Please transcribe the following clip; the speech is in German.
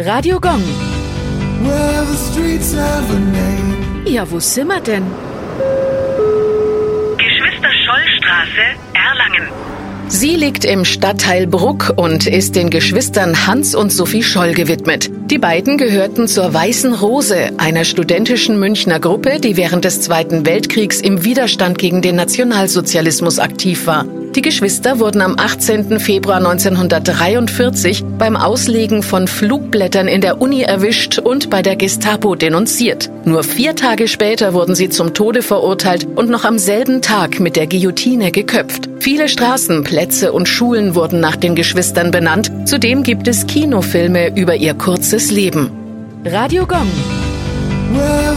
Radio Gong. Well, the streets have a name. Ja, wo sind wir denn? Geschwister Schollstraße, Erlangen. Sie liegt im Stadtteil Bruck und ist den Geschwistern Hans und Sophie Scholl gewidmet. Die beiden gehörten zur Weißen Rose, einer studentischen Münchner Gruppe, die während des Zweiten Weltkriegs im Widerstand gegen den Nationalsozialismus aktiv war. Die Geschwister wurden am 18. Februar 1943 beim Auslegen von Flugblättern in der Uni erwischt und bei der Gestapo denunziert. Nur vier Tage später wurden sie zum Tode verurteilt und noch am selben Tag mit der Guillotine geköpft. Viele Straßen, Plätze und Schulen wurden nach den Geschwistern benannt. Zudem gibt es Kinofilme über ihr kurzes Leben. Radio Gong. Well,